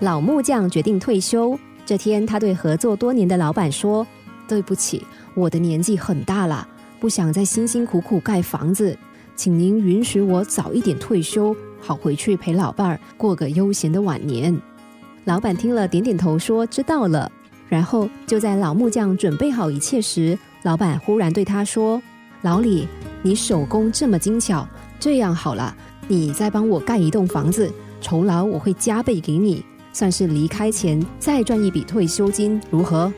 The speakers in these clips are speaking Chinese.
老木匠决定退休。这天，他对合作多年的老板说：“对不起，我的年纪很大了，不想再辛辛苦苦盖房子，请您允许我早一点退休，好回去陪老伴儿过个悠闲的晚年。”老板听了，点点头说：“知道了。”然后就在老木匠准备好一切时，老板忽然对他说：“老李，你手工这么精巧，这样好了，你再帮我盖一栋房子，酬劳我会加倍给你。”算是离开前再赚一笔退休金，如何？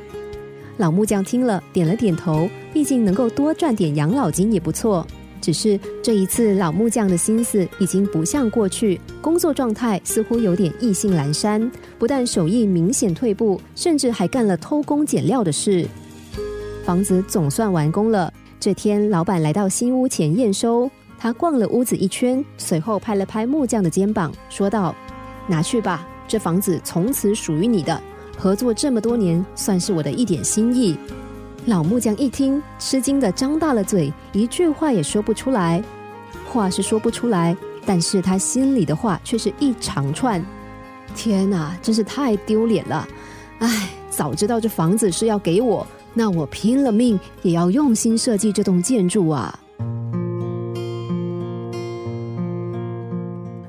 老木匠听了点了点头，毕竟能够多赚点养老金也不错。只是这一次，老木匠的心思已经不像过去，工作状态似乎有点意兴阑珊，不但手艺明显退步，甚至还干了偷工减料的事。房子总算完工了。这天，老板来到新屋前验收，他逛了屋子一圈，随后拍了拍木匠的肩膀，说道：“拿去吧。”这房子从此属于你的。合作这么多年，算是我的一点心意。老木匠一听，吃惊的张大了嘴，一句话也说不出来。话是说不出来，但是他心里的话却是一长串。天哪，真是太丢脸了！唉，早知道这房子是要给我，那我拼了命也要用心设计这栋建筑啊！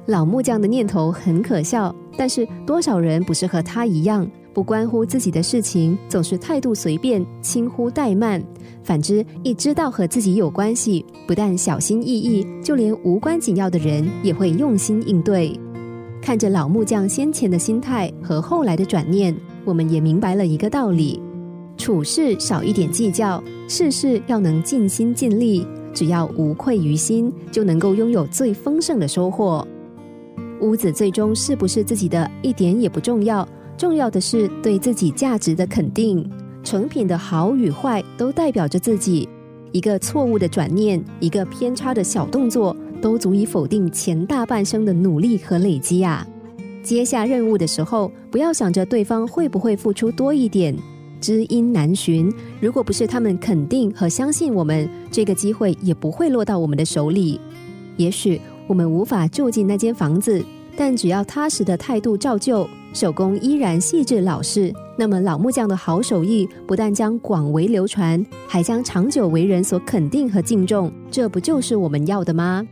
老木匠的念头很可笑。但是多少人不是和他一样，不关乎自己的事情，总是态度随便、轻忽怠慢；反之，一知道和自己有关系，不但小心翼翼，就连无关紧要的人也会用心应对。看着老木匠先前的心态和后来的转念，我们也明白了一个道理：处事少一点计较，事事要能尽心尽力，只要无愧于心，就能够拥有最丰盛的收获。屋子最终是不是自己的，一点也不重要。重要的是对自己价值的肯定。成品的好与坏，都代表着自己。一个错误的转念，一个偏差的小动作，都足以否定前大半生的努力和累积啊！接下任务的时候，不要想着对方会不会付出多一点。知音难寻，如果不是他们肯定和相信我们，这个机会也不会落到我们的手里。也许。我们无法住进那间房子，但只要踏实的态度照旧，手工依然细致老实，那么老木匠的好手艺不但将广为流传，还将长久为人所肯定和敬重。这不就是我们要的吗？